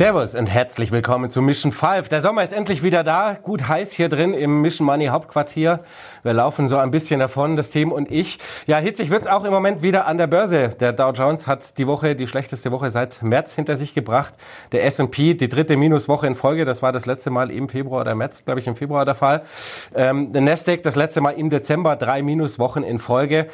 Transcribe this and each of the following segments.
Servus und herzlich willkommen zu Mission 5. Der Sommer ist endlich wieder da, gut heiß hier drin im Mission Money Hauptquartier. Wir laufen so ein bisschen davon, das Team und ich. Ja, hitzig wird's auch im Moment wieder an der Börse. Der Dow Jones hat die Woche, die schlechteste Woche seit März hinter sich gebracht. Der S&P, die dritte Minuswoche in Folge. Das war das letzte Mal im Februar oder März, glaube ich, im Februar der Fall. Ähm, der Nasdaq das letzte Mal im Dezember, drei Minuswochen in Folge.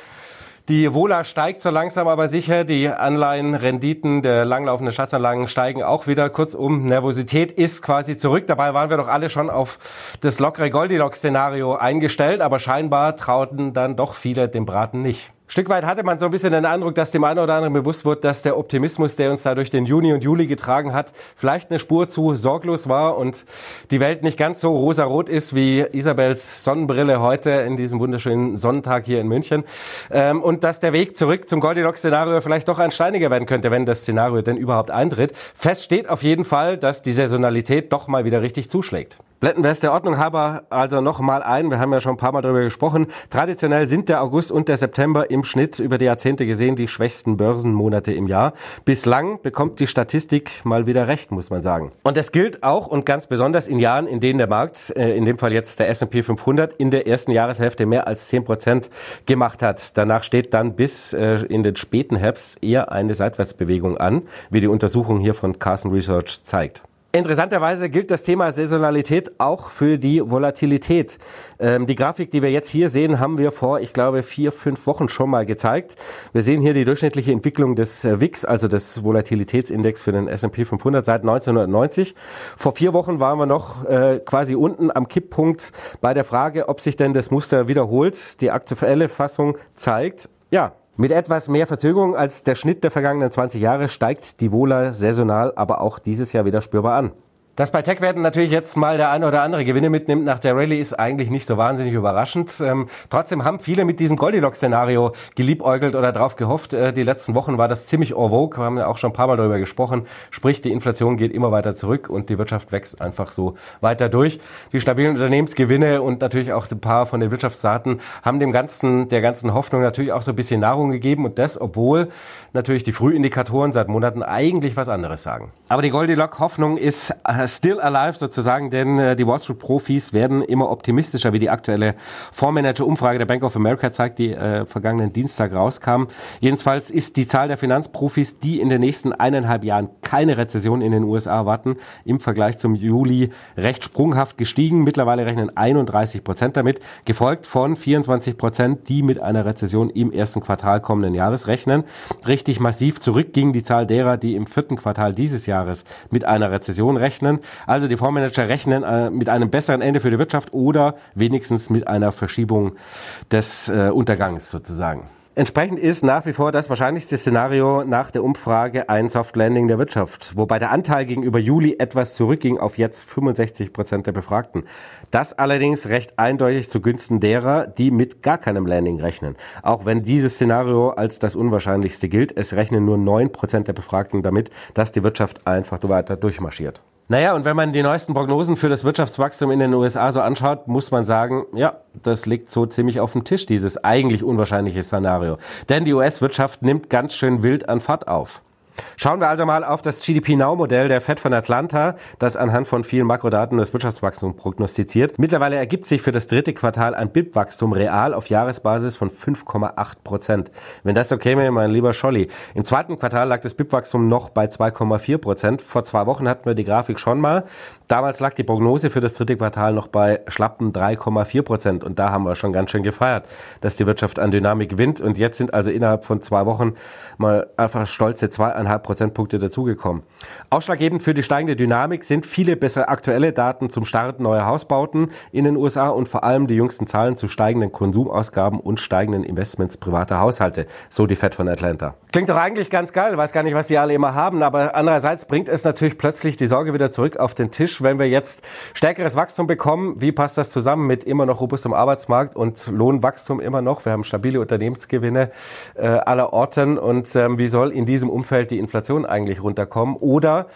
Die Wohler steigt so langsam aber sicher. Die Anleihenrenditen der langlaufenden Staatsanlagen steigen auch wieder. Kurzum, Nervosität ist quasi zurück. Dabei waren wir doch alle schon auf das lockere Goldilocks-Szenario eingestellt, aber scheinbar trauten dann doch viele dem Braten nicht. Stück weit hatte man so ein bisschen den Eindruck, dass dem einen oder anderen bewusst wird, dass der Optimismus, der uns da durch den Juni und Juli getragen hat, vielleicht eine Spur zu sorglos war und die Welt nicht ganz so rosarot ist wie Isabels Sonnenbrille heute in diesem wunderschönen Sonnentag hier in München. Ähm, und dass der Weg zurück zum Goldilocks-Szenario vielleicht doch ein steiniger werden könnte, wenn das Szenario denn überhaupt eintritt. Fest steht auf jeden Fall, dass die Saisonalität doch mal wieder richtig zuschlägt. Blenden wir es der Ordnung halber also noch mal ein. Wir haben ja schon ein paar Mal darüber gesprochen. Traditionell sind der August und der September im Schnitt über die Jahrzehnte gesehen die schwächsten Börsenmonate im Jahr. Bislang bekommt die Statistik mal wieder recht, muss man sagen. Und das gilt auch und ganz besonders in Jahren, in denen der Markt, äh, in dem Fall jetzt der S&P 500, in der ersten Jahreshälfte mehr als 10 Prozent gemacht hat. Danach steht dann bis äh, in den späten Herbst eher eine Seitwärtsbewegung an, wie die Untersuchung hier von Carson Research zeigt. Interessanterweise gilt das Thema Saisonalität auch für die Volatilität. Ähm, die Grafik, die wir jetzt hier sehen, haben wir vor, ich glaube, vier, fünf Wochen schon mal gezeigt. Wir sehen hier die durchschnittliche Entwicklung des äh, WIX, also des Volatilitätsindex für den S&P 500 seit 1990. Vor vier Wochen waren wir noch äh, quasi unten am Kipppunkt bei der Frage, ob sich denn das Muster wiederholt. Die aktuelle Fassung zeigt, ja, mit etwas mehr Verzögerung als der Schnitt der vergangenen 20 Jahre steigt die Wohler saisonal aber auch dieses Jahr wieder spürbar an. Dass bei Tech-Werten natürlich jetzt mal der eine oder andere Gewinne mitnimmt nach der Rallye ist eigentlich nicht so wahnsinnig überraschend. Ähm, trotzdem haben viele mit diesem Goldilocks-Szenario geliebäugelt oder drauf gehofft. Äh, die letzten Wochen war das ziemlich en vogue. Wir haben ja auch schon ein paar Mal darüber gesprochen. Sprich, die Inflation geht immer weiter zurück und die Wirtschaft wächst einfach so weiter durch. Die stabilen Unternehmensgewinne und natürlich auch ein paar von den Wirtschaftsdaten haben dem ganzen, der ganzen Hoffnung natürlich auch so ein bisschen Nahrung gegeben und das, obwohl natürlich die Frühindikatoren seit Monaten eigentlich was anderes sagen. Aber die Goldilocks-Hoffnung ist äh, still alive sozusagen, denn äh, die Wall Street Profis werden immer optimistischer, wie die aktuelle Fondsmanager-Umfrage der Bank of America zeigt, die äh, vergangenen Dienstag rauskam. Jedenfalls ist die Zahl der Finanzprofis, die in den nächsten eineinhalb Jahren keine Rezession in den USA erwarten, im Vergleich zum Juli recht sprunghaft gestiegen. Mittlerweile rechnen 31 Prozent damit, gefolgt von 24 Prozent, die mit einer Rezession im ersten Quartal kommenden Jahres rechnen. Richtig massiv zurück ging die Zahl derer, die im vierten Quartal dieses Jahres mit einer Rezession rechnen rechnen. Also die Fondsmanager rechnen äh, mit einem besseren Ende für die Wirtschaft oder wenigstens mit einer Verschiebung des äh, Untergangs sozusagen. Entsprechend ist nach wie vor das wahrscheinlichste Szenario nach der Umfrage ein Soft Landing der Wirtschaft, wobei der Anteil gegenüber Juli etwas zurückging auf jetzt 65 Prozent der Befragten. Das allerdings recht eindeutig zugunsten derer, die mit gar keinem Landing rechnen. Auch wenn dieses Szenario als das unwahrscheinlichste gilt, es rechnen nur 9 Prozent der Befragten damit, dass die Wirtschaft einfach weiter durchmarschiert. Naja, und wenn man die neuesten Prognosen für das Wirtschaftswachstum in den USA so anschaut, muss man sagen, ja, das liegt so ziemlich auf dem Tisch, dieses eigentlich unwahrscheinliche Szenario. Denn die US-Wirtschaft nimmt ganz schön wild an Fahrt auf. Schauen wir also mal auf das GDP Now Modell der Fed von Atlanta, das anhand von vielen Makrodaten das Wirtschaftswachstum prognostiziert. Mittlerweile ergibt sich für das dritte Quartal ein BIP-Wachstum real auf Jahresbasis von 5,8 Prozent. Wenn das so käme, mein lieber Scholli. Im zweiten Quartal lag das BIP-Wachstum noch bei 2,4 Prozent. Vor zwei Wochen hatten wir die Grafik schon mal. Damals lag die Prognose für das dritte Quartal noch bei schlappen 3,4 Prozent. Und da haben wir schon ganz schön gefeiert, dass die Wirtschaft an Dynamik gewinnt. Und jetzt sind also innerhalb von zwei Wochen mal einfach stolze zweieinhalb 2,5 Prozentpunkte dazugekommen. Ausschlaggebend für die steigende Dynamik sind viele bessere aktuelle Daten zum Start neuer Hausbauten in den USA und vor allem die jüngsten Zahlen zu steigenden Konsumausgaben und steigenden Investments privater Haushalte, so die Fed von Atlanta. Klingt doch eigentlich ganz geil, weiß gar nicht, was die alle immer haben, aber andererseits bringt es natürlich plötzlich die Sorge wieder zurück auf den Tisch, wenn wir jetzt stärkeres Wachstum bekommen. Wie passt das zusammen mit immer noch robustem Arbeitsmarkt und Lohnwachstum immer noch? Wir haben stabile Unternehmensgewinne äh, aller Orten und ähm, wie soll in diesem Umfeld die die Inflation eigentlich runterkommen? Oder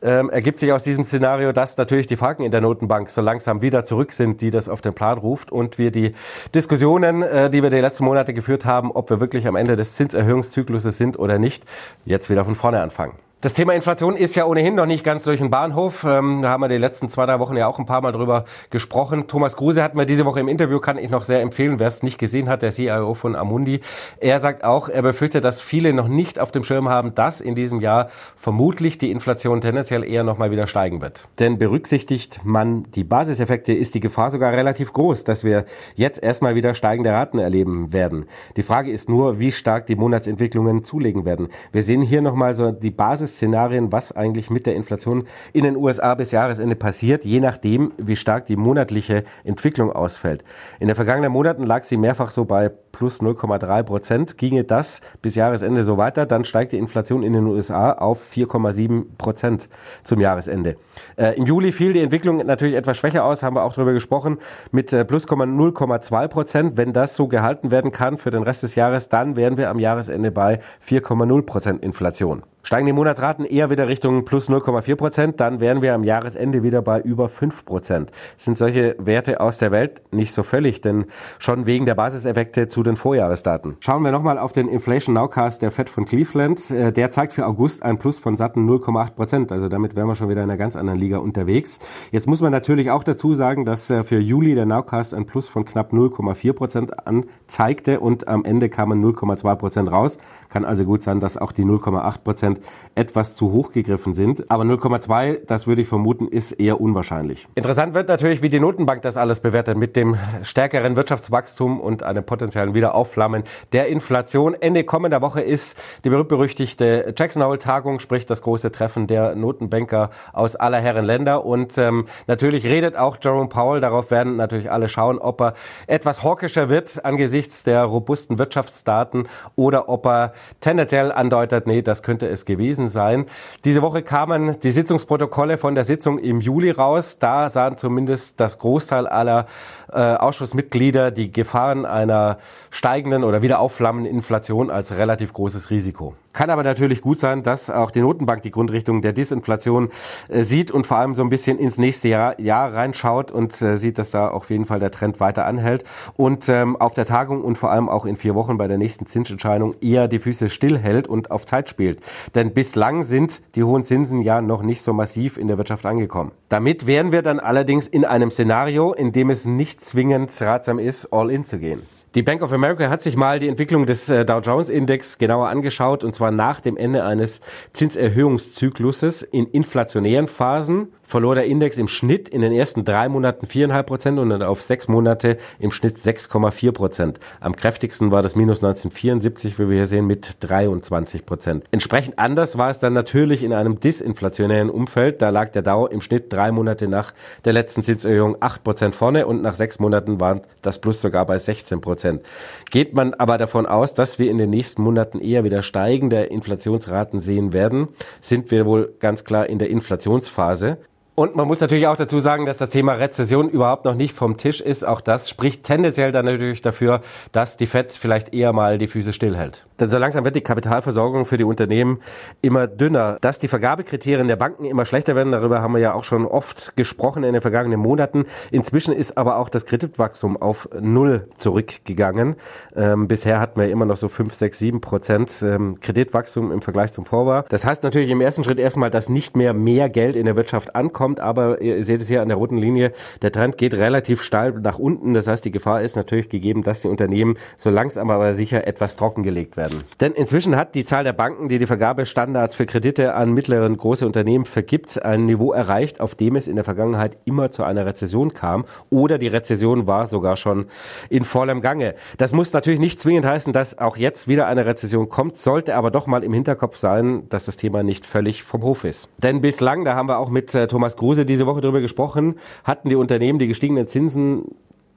ähm, ergibt sich aus diesem Szenario, dass natürlich die Franken in der Notenbank so langsam wieder zurück sind, die das auf den Plan ruft und wir die Diskussionen, äh, die wir die letzten Monate geführt haben, ob wir wirklich am Ende des Zinserhöhungszykluses sind oder nicht, jetzt wieder von vorne anfangen. Das Thema Inflation ist ja ohnehin noch nicht ganz durch den Bahnhof. Ähm, da haben wir die letzten zwei, drei Wochen ja auch ein paar Mal drüber gesprochen. Thomas Kruse hat mir diese Woche im Interview, kann ich noch sehr empfehlen, wer es nicht gesehen hat, der CIO von Amundi. Er sagt auch, er befürchtet, dass viele noch nicht auf dem Schirm haben, dass in diesem Jahr vermutlich die Inflation tendenziell eher noch mal wieder steigen wird. Denn berücksichtigt man die Basiseffekte, ist die Gefahr sogar relativ groß, dass wir jetzt erstmal wieder steigende Raten erleben werden. Die Frage ist nur, wie stark die Monatsentwicklungen zulegen werden. Wir sehen hier nochmal so die Basis Szenarien, was eigentlich mit der Inflation in den USA bis Jahresende passiert, je nachdem, wie stark die monatliche Entwicklung ausfällt. In den vergangenen Monaten lag sie mehrfach so bei plus 0,3 Prozent. Ginge das bis Jahresende so weiter, dann steigt die Inflation in den USA auf 4,7 Prozent zum Jahresende. Äh, Im Juli fiel die Entwicklung natürlich etwas schwächer aus, haben wir auch darüber gesprochen, mit äh, plus 0,2 Prozent. Wenn das so gehalten werden kann für den Rest des Jahres, dann wären wir am Jahresende bei 4,0 Prozent Inflation. Steigen die Monatsraten eher wieder Richtung plus 0,4 Prozent, dann wären wir am Jahresende wieder bei über 5 Prozent. Sind solche Werte aus der Welt nicht so völlig, denn schon wegen der Basiseffekte zu den Vorjahresdaten. Schauen wir nochmal auf den Inflation Nowcast der Fed von Cleveland. Äh, der zeigt für August ein Plus von satten 0,8 Prozent. Also damit wären wir schon wieder in einer ganz anderen Liga unterwegs. Jetzt muss man natürlich auch dazu sagen, dass äh, für Juli der Nowcast ein Plus von knapp 0,4 Prozent anzeigte und am Ende kamen 0,2 Prozent raus. Kann also gut sein, dass auch die 0,8 Prozent etwas zu hoch gegriffen sind. Aber 0,2, das würde ich vermuten, ist eher unwahrscheinlich. Interessant wird natürlich, wie die Notenbank das alles bewertet mit dem stärkeren Wirtschaftswachstum und einem potenziellen Wiederaufflammen der Inflation. Ende kommender Woche ist die berühmt-berüchtigte Jackson Hole-Tagung, sprich das große Treffen der Notenbanker aus aller Herren Länder. Und ähm, natürlich redet auch Jerome Powell. Darauf werden natürlich alle schauen, ob er etwas hawkischer wird angesichts der robusten Wirtschaftsdaten oder ob er tendenziell andeutet, nee, das könnte es gewesen sein. Diese Woche kamen die Sitzungsprotokolle von der Sitzung im Juli raus. Da sahen zumindest das Großteil aller äh, Ausschussmitglieder die Gefahren einer steigenden oder wieder aufflammenden Inflation als relativ großes Risiko. Kann aber natürlich gut sein, dass auch die Notenbank die Grundrichtung der Disinflation äh, sieht und vor allem so ein bisschen ins nächste Jahr, Jahr reinschaut und äh, sieht, dass da auf jeden Fall der Trend weiter anhält und ähm, auf der Tagung und vor allem auch in vier Wochen bei der nächsten Zinsentscheidung eher die Füße stillhält und auf Zeit spielt. Denn bislang sind die hohen Zinsen ja noch nicht so massiv in der Wirtschaft angekommen. Damit wären wir dann allerdings in einem Szenario, in dem es nicht zwingend ratsam ist, all in zu gehen. Die Bank of America hat sich mal die Entwicklung des äh, Dow Jones Index genauer angeschaut und zwar nach dem Ende eines Zinserhöhungszykluses in inflationären Phasen verlor der Index im Schnitt in den ersten drei Monaten viereinhalb Prozent und dann auf sechs Monate im Schnitt 6,4 Prozent. Am kräftigsten war das Minus 1974, wie wir hier sehen, mit 23 Prozent. Entsprechend anders war es dann natürlich in einem disinflationären Umfeld. Da lag der Dow im Schnitt drei Monate nach der letzten Zinserhöhung acht Prozent vorne und nach sechs Monaten war das Plus sogar bei 16 Prozent. Geht man aber davon aus, dass wir in den nächsten Monaten eher wieder steigende Inflationsraten sehen werden, sind wir wohl ganz klar in der Inflationsphase. Und man muss natürlich auch dazu sagen, dass das Thema Rezession überhaupt noch nicht vom Tisch ist. Auch das spricht tendenziell dann natürlich dafür, dass die Fed vielleicht eher mal die Füße stillhält. Denn so langsam wird die Kapitalversorgung für die Unternehmen immer dünner. Dass die Vergabekriterien der Banken immer schlechter werden, darüber haben wir ja auch schon oft gesprochen in den vergangenen Monaten. Inzwischen ist aber auch das Kreditwachstum auf Null zurückgegangen. Ähm, bisher hatten wir immer noch so 5, 6, 7 Prozent ähm, Kreditwachstum im Vergleich zum Vorjahr. Das heißt natürlich im ersten Schritt erstmal, dass nicht mehr mehr Geld in der Wirtschaft ankommt kommt, aber ihr seht es hier an der roten Linie, der Trend geht relativ steil nach unten. Das heißt, die Gefahr ist natürlich gegeben, dass die Unternehmen so langsam aber sicher etwas trockengelegt werden. Denn inzwischen hat die Zahl der Banken, die die Vergabestandards für Kredite an mittlere und große Unternehmen vergibt, ein Niveau erreicht, auf dem es in der Vergangenheit immer zu einer Rezession kam oder die Rezession war sogar schon in vollem Gange. Das muss natürlich nicht zwingend heißen, dass auch jetzt wieder eine Rezession kommt, sollte aber doch mal im Hinterkopf sein, dass das Thema nicht völlig vom Hof ist. Denn bislang, da haben wir auch mit äh, Thomas Kruse diese Woche darüber gesprochen, hatten die Unternehmen die gestiegenen Zinsen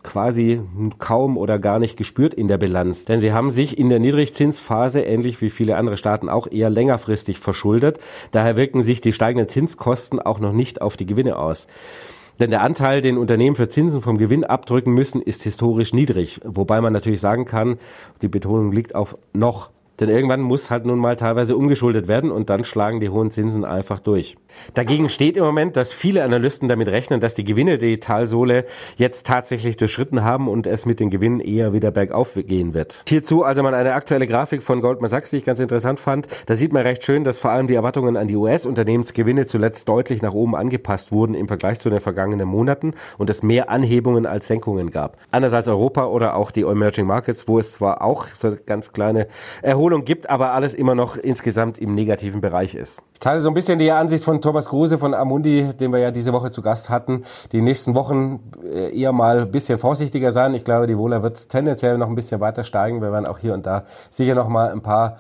quasi kaum oder gar nicht gespürt in der Bilanz. Denn sie haben sich in der Niedrigzinsphase, ähnlich wie viele andere Staaten, auch eher längerfristig verschuldet. Daher wirken sich die steigenden Zinskosten auch noch nicht auf die Gewinne aus. Denn der Anteil, den Unternehmen für Zinsen vom Gewinn abdrücken müssen, ist historisch niedrig. Wobei man natürlich sagen kann, die Betonung liegt auf noch Denn irgendwann muss halt nun mal teilweise umgeschuldet werden und dann schlagen die hohen Zinsen einfach durch. Dagegen steht im Moment, dass viele Analysten damit rechnen, dass die Gewinne die Talsohle jetzt tatsächlich durchschritten haben und es mit den Gewinnen eher wieder bergauf gehen wird. Hierzu also mal eine aktuelle Grafik von Goldman Sachs, die ich ganz interessant fand. Da sieht man recht schön, dass vor allem die Erwartungen an die US-Unternehmensgewinne zuletzt deutlich nach oben angepasst wurden im Vergleich zu den vergangenen Monaten und es mehr Anhebungen als Senkungen gab. Anders als Europa oder auch die Emerging Markets, wo es zwar auch so ganz kleine Erholungen Erholung gibt, aber alles immer noch insgesamt im negativen Bereich ist. Ich teile so ein bisschen die Ansicht von Thomas Gruse von Amundi, den wir ja diese Woche zu Gast hatten. Die nächsten Wochen äh, eher mal ein bisschen vorsichtiger sein. Ich glaube, die Wohler wird tendenziell noch ein bisschen weiter steigen. Wir werden auch hier und da sicher noch mal ein paar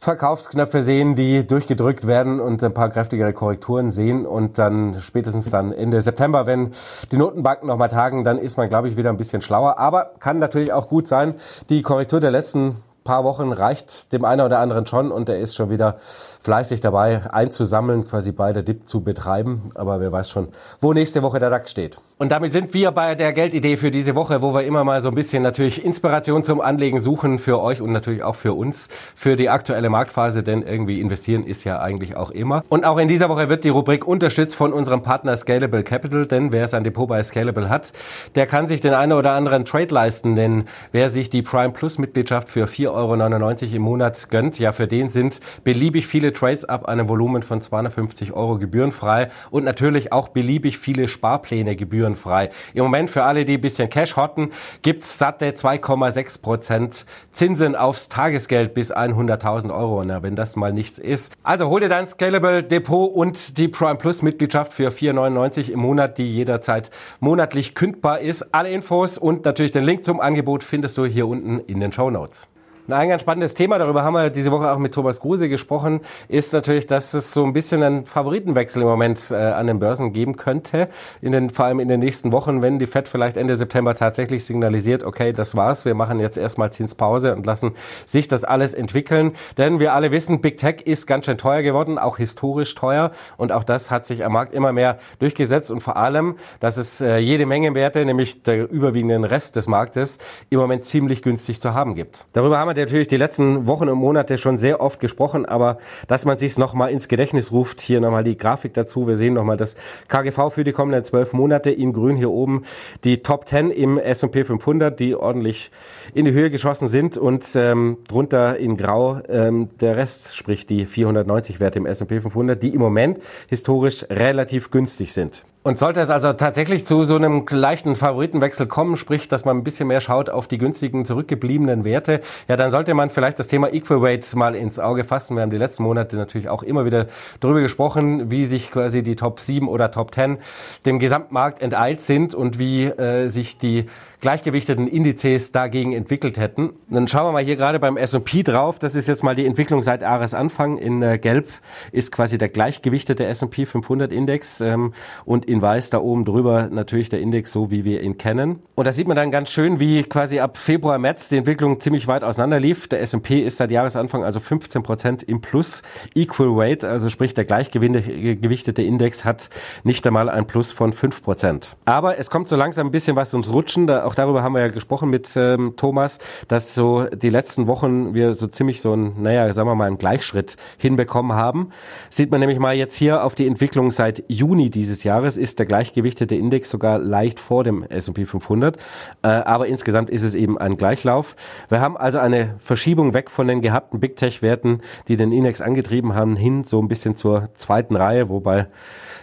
Verkaufsknöpfe sehen, die durchgedrückt werden und ein paar kräftigere Korrekturen sehen und dann spätestens dann Ende September, wenn die Notenbanken nochmal tagen, dann ist man, glaube ich, wieder ein bisschen schlauer. Aber kann natürlich auch gut sein, die Korrektur der letzten paar Wochen reicht dem einen oder anderen schon und er ist schon wieder fleißig dabei einzusammeln, quasi beide Dip zu betreiben. Aber wer weiß schon, wo nächste Woche der DAX steht. Und damit sind wir bei der Geldidee für diese Woche, wo wir immer mal so ein bisschen natürlich Inspiration zum Anlegen suchen für euch und natürlich auch für uns, für die aktuelle Marktphase, denn irgendwie investieren ist ja eigentlich auch immer. Und auch in dieser Woche wird die Rubrik unterstützt von unserem Partner Scalable Capital, denn wer sein Depot bei Scalable hat, der kann sich den einen oder anderen Trade leisten, denn wer sich die Prime Plus Mitgliedschaft für 4,99 Euro im Monat gönnt, ja, für den sind beliebig viele Trades ab einem Volumen von 250 Euro gebührenfrei und natürlich auch beliebig viele Sparpläne gebühren gebührenfrei. Im Moment für alle, die ein bisschen Cash hotten, gibt's satte 2,6 Prozent Zinsen aufs Tagesgeld bis 100.000 Euro. Na, wenn das mal nichts ist. Also hol dir dein Scalable Depot und die Prime Plus Mitgliedschaft für 4,99 im Monat, die jederzeit monatlich kündbar ist. Alle Infos und natürlich den Link zum Angebot findest du hier unten in den Show Notes. Ein ganz spannendes Thema, darüber haben wir diese Woche auch mit Thomas Gruse gesprochen, ist natürlich, dass es so ein bisschen einen Favoritenwechsel im Moment äh, an den Börsen geben könnte, in den, vor allem in den nächsten Wochen, wenn die Fed vielleicht Ende September tatsächlich signalisiert, okay, das war's, wir machen jetzt erstmal Zinspause und lassen sich das alles entwickeln. Denn wir alle wissen, Big Tech ist ganz schön teuer geworden, auch historisch teuer und auch das hat sich am Markt immer mehr durchgesetzt und vor allem, dass es äh, jede Menge Werte, nämlich der überwiegenden Rest des Marktes, im Moment ziemlich günstig zu haben gibt. Darüber haben wir natürlich die letzten Wochen und Monate schon sehr oft gesprochen, aber dass man sich nochmal ins Gedächtnis ruft, hier nochmal die Grafik dazu. Wir sehen nochmal das KGV für die kommenden zwölf Monate in grün hier oben. Die Top 10 im S&P 500, die ordentlich in die Höhe geschossen sind und ähm, drunter in grau ähm, der Rest, sprich die 490 Werte im S&P 500, die im Moment historisch relativ günstig sind. Und sollte es also tatsächlich zu so einem leichten Favoritenwechsel kommen, sprich, dass man ein bisschen mehr schaut auf die günstigen zurückgebliebenen Werte, ja, dann sollte man vielleicht das Thema Equal Weight mal ins Auge fassen. Wir haben die letzten Monate natürlich auch immer wieder darüber gesprochen, wie sich quasi die Top 7 oder Top 10 dem Gesamtmarkt enteilt sind und wie äh, sich die gleichgewichteten Indizes dagegen entwickelt hätten. Dann schauen wir mal hier gerade beim S&P drauf. Das ist jetzt mal die Entwicklung seit Jahresanfang. In äh, Gelb ist quasi der gleichgewichtete S&P 500 Index ähm, und in Weiß da oben drüber natürlich der Index, so wie wir ihn kennen. Und da sieht man dann ganz schön, wie quasi ab Februar, März die Entwicklung ziemlich weit auseinander lief. Der S&P ist seit Jahresanfang also 15 Prozent im Plus. Equal Weight, also sprich der gleichgewichtete Index hat nicht einmal ein Plus von 5 Prozent. Aber es kommt so langsam ein bisschen was ums Rutschen. Da auch darüber haben wir ja gesprochen mit ähm, Thomas, dass so die letzten Wochen wir so ziemlich so ein, naja, sagen wir mal, einen Gleichschritt hinbekommen haben. Sieht man nämlich mal jetzt hier auf die Entwicklung seit Juni dieses Jahres, ist der gleichgewichtete Index sogar leicht vor dem S&P 500. Äh, aber insgesamt ist es eben ein Gleichlauf. Wir haben also eine Verschiebung weg von den gehabten Big Tech-Werten, die den Index angetrieben haben, hin so ein bisschen zur zweiten Reihe, wobei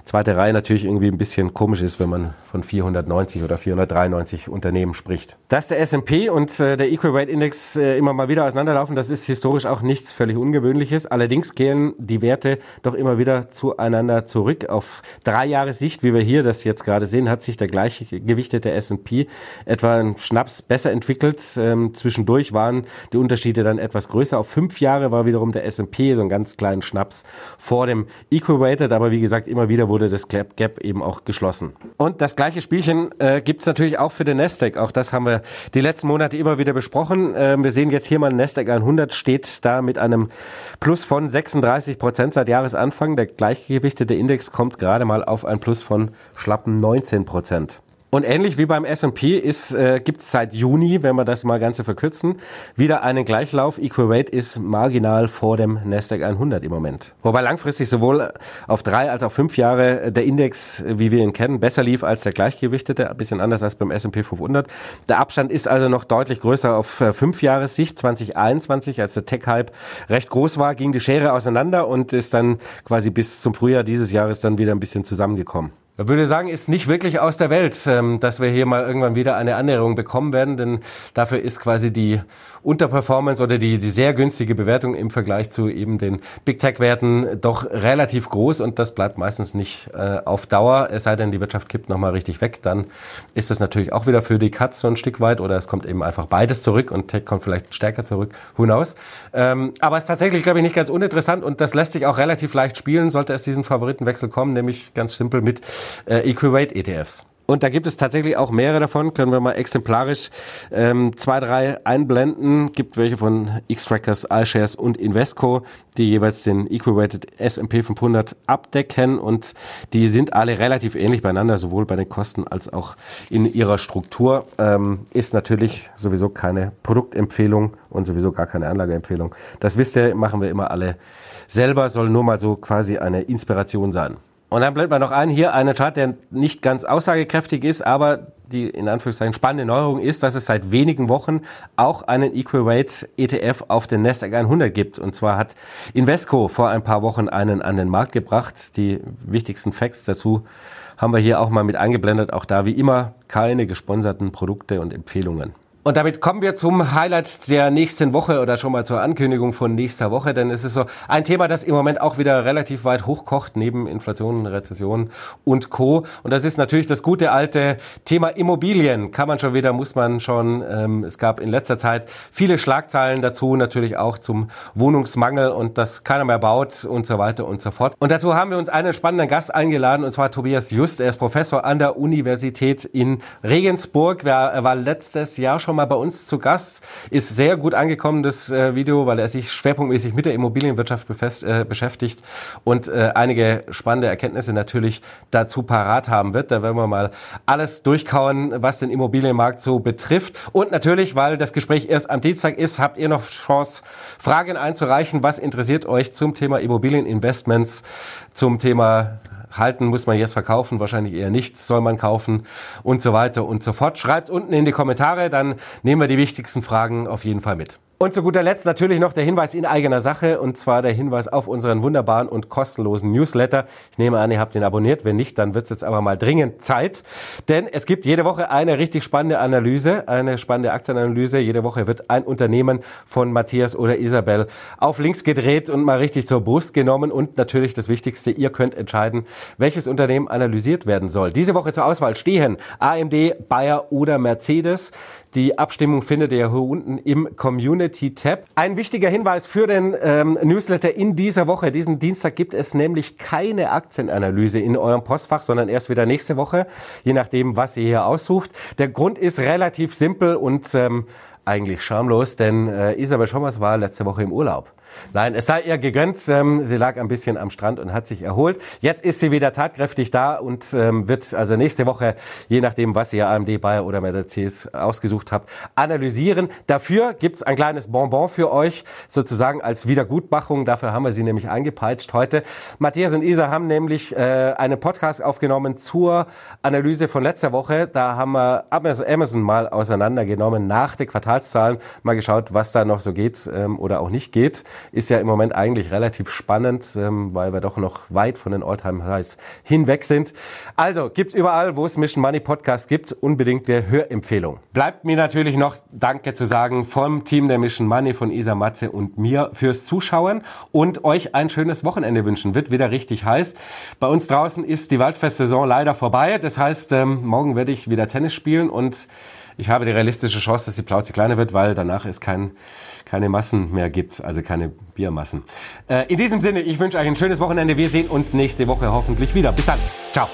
zweite Reihe natürlich irgendwie ein bisschen komisch ist, wenn man von 490 oder 493 Unternehmen spricht. Dass der S&P und äh, der Equal Weight Index äh, immer mal wieder auseinanderlaufen, das ist historisch auch nichts völlig Ungewöhnliches. Allerdings kehren die Werte doch immer wieder zueinander zurück. Auf drei Jahre Sicht, wie wir hier das jetzt gerade sehen, hat sich der gleichgewichtete S&P etwa ein Schnaps besser entwickelt. Ähm, zwischendurch waren die Unterschiede dann etwas größer. Auf fünf Jahre war wiederum der S&P so einen ganz kleinen Schnaps vor dem Equal Weighted, aber wie gesagt, immer wieder wurde wurde das Gap eben auch geschlossen. Und das gleiche Spielchen äh, gibt es natürlich auch für den Nasdaq. Auch das haben wir die letzten Monate immer wieder besprochen. Äh, wir sehen jetzt hier mal, Nasdaq 100 steht da mit einem Plus von 36 Prozent seit Jahresanfang. Der gleichgewichtete Index kommt gerade mal auf ein Plus von schlappen 19 Prozent. Und ähnlich wie beim S&P äh, gibt es seit Juni, wenn wir das mal Ganze verkürzen, wieder einen Gleichlauf. Equal ist marginal vor dem Nasdaq 100 im Moment. Wobei langfristig sowohl auf drei als auch fünf Jahre der Index, wie wir ihn kennen, besser lief als der gleichgewichtete, ein bisschen anders als beim S&P 500. Der Abstand ist also noch deutlich größer auf äh, fünf Jahressicht. 2021, als der Tech-Hype recht groß war, ging die Schere auseinander und ist dann quasi bis zum Frühjahr dieses Jahres dann wieder ein bisschen zusammengekommen. Ich würde sagen, ist nicht wirklich aus der Welt, ähm, dass wir hier mal irgendwann wieder eine Annäherung bekommen werden, denn dafür ist quasi die Unterperformance oder die, die sehr günstige Bewertung im Vergleich zu eben den Big Tech-Werten doch relativ groß und das bleibt meistens nicht äh, auf Dauer, es sei denn, die Wirtschaft kippt nochmal richtig weg, dann ist das natürlich auch wieder für die Cuts so ein Stück weit oder es kommt eben einfach beides zurück und Tech kommt vielleicht stärker zurück, who knows. Ähm, aber es ist tatsächlich, glaube ich, nicht ganz uninteressant und das lässt sich auch relativ leicht spielen, sollte es diesen Favoritenwechsel kommen, nämlich ganz simpel mit äh, Equal ETFs. Und da gibt es tatsächlich auch mehrere davon. Können wir mal exemplarisch ähm, zwei, drei einblenden. Gibt welche von X-Trackers, iShares und Invesco, die jeweils den Equal-Weighted S&P 500 abdecken. Und die sind alle relativ ähnlich beieinander, sowohl bei den Kosten als auch in ihrer Struktur. Ähm, ist natürlich sowieso keine Produktempfehlung und sowieso gar keine Anlageempfehlung. Das wisst ihr, machen wir immer alle selber. Soll nur mal so quasi eine Inspiration sein. Und dann blendet man noch ein, hier einen Chart, der nicht ganz aussagekräftig ist, aber die in Anführungszeichen spannende Neuerung ist, dass es seit wenigen Wochen auch einen Equal Weight ETF auf den Nasdaq 100 gibt. Und zwar hat Invesco vor ein paar Wochen einen an den Markt gebracht. Die wichtigsten Facts dazu haben wir hier auch mal mit eingeblendet. Auch da wie immer keine gesponserten Produkte und Empfehlungen. Und damit kommen wir zum Highlight der nächsten Woche oder schon mal zur Ankündigung von nächster Woche, denn es ist so ein Thema, das im Moment auch wieder relativ weit hochkocht, neben Inflation, Rezession und Co. Und das ist natürlich das gute alte Thema Immobilien. Kann man schon wieder, muss man schon. Ähm, es gab in letzter Zeit viele Schlagzeilen dazu, natürlich auch zum Wohnungsmangel und dass keiner mehr baut und so weiter und so fort. Und dazu haben wir uns einen spannenden Gast eingeladen, und zwar Tobias Just. Er ist Professor an der Universität in Regensburg. Er war letztes Jahr schon schon mal bei uns zu Gast. Ist sehr gut angekommen, das äh, Video, weil er sich schwerpunktmäßig mit der Immobilienwirtschaft befest, äh, beschäftigt und äh, einige spannende Erkenntnisse natürlich dazu parat haben wird. Da werden wir mal alles durchkauen, was den Immobilienmarkt so betrifft. Und natürlich, weil das Gespräch erst am Dienstag ist, habt ihr noch Chance, Fragen einzureichen. Was interessiert euch zum Thema Immobilieninvestments, zum Thema halten muss man jetzt verkaufen, wahrscheinlich eher nichts soll man kaufen und so weiter und so fort. Schreibt unten in die Kommentare, dann nehmen wir die wichtigsten Fragen auf jeden Fall mit. Und zu guter Letzt natürlich noch der Hinweis in eigener Sache und zwar der Hinweis auf unseren wunderbaren und kostenlosen Newsletter. Ich nehme an, ihr habt ihn abonniert. Wenn nicht, dann wird es jetzt aber mal dringend Zeit. Denn es gibt jede Woche eine richtig spannende Analyse, eine spannende Aktienanalyse. Jede Woche wird ein Unternehmen von Matthias oder Isabel auf links gedreht und mal richtig zur Brust genommen. Und natürlich das Wichtigste, ihr könnt entscheiden, welches Unternehmen analysiert werden soll. Diese Woche zur Auswahl stehen AMD, Bayer oder Mercedes. Die Abstimmung findet ihr hier unten im Community-Tab. Ein wichtiger Hinweis für den ähm, Newsletter in dieser Woche. Diesen Dienstag gibt es nämlich keine Aktienanalyse in eurem Postfach, sondern erst wieder nächste Woche, je nachdem, was ihr hier aussucht. Der Grund ist relativ simpel und ähm, eigentlich schamlos, denn äh, Isabel Schommers war letzte Woche im Urlaub. Nein, es sei ihr gegönnt. Ähm, sie lag ein bisschen am Strand und hat sich erholt. Jetzt ist sie wieder tatkräftig da und ähm, wird also nächste Woche, je nachdem, was ihr AMD, Bayer oder Mercedes ausgesucht habt, analysieren. Dafür gibt's ein kleines Bonbon für euch, sozusagen als Wiedergutmachung. Dafür haben wir sie nämlich eingepeitscht heute. Matthias und Isa haben nämlich äh, einen Podcast aufgenommen zur Analyse von letzter Woche. Da haben wir Amazon mal auseinandergenommen nach den Quartalszahlen, mal geschaut, was da noch so geht ähm, oder auch nicht geht ist ja im Moment eigentlich relativ spannend, ähm, weil wir doch noch weit von den Alltime-Highs hinweg sind. Also gibt's überall, wo es Mission Money Podcast gibt, unbedingt der Hörempfehlung. Bleibt mir natürlich noch Danke zu sagen vom Team der Mission Money von Isa Matze und mir fürs Zuschauen und euch ein schönes Wochenende wünschen. Wird wieder richtig heiß. Bei uns draußen ist die Waldfest-Saison leider vorbei. Das heißt, ähm, morgen werde ich wieder Tennis spielen und ich habe die realistische Chance, dass die Plauze kleiner wird, weil danach ist kein keine Massen mehr gibt, also keine Biermassen. Äh, in diesem Sinne, ich wünsche euch ein schönes Wochenende. Wir sehen uns nächste Woche hoffentlich wieder. Bis dann. Ciao.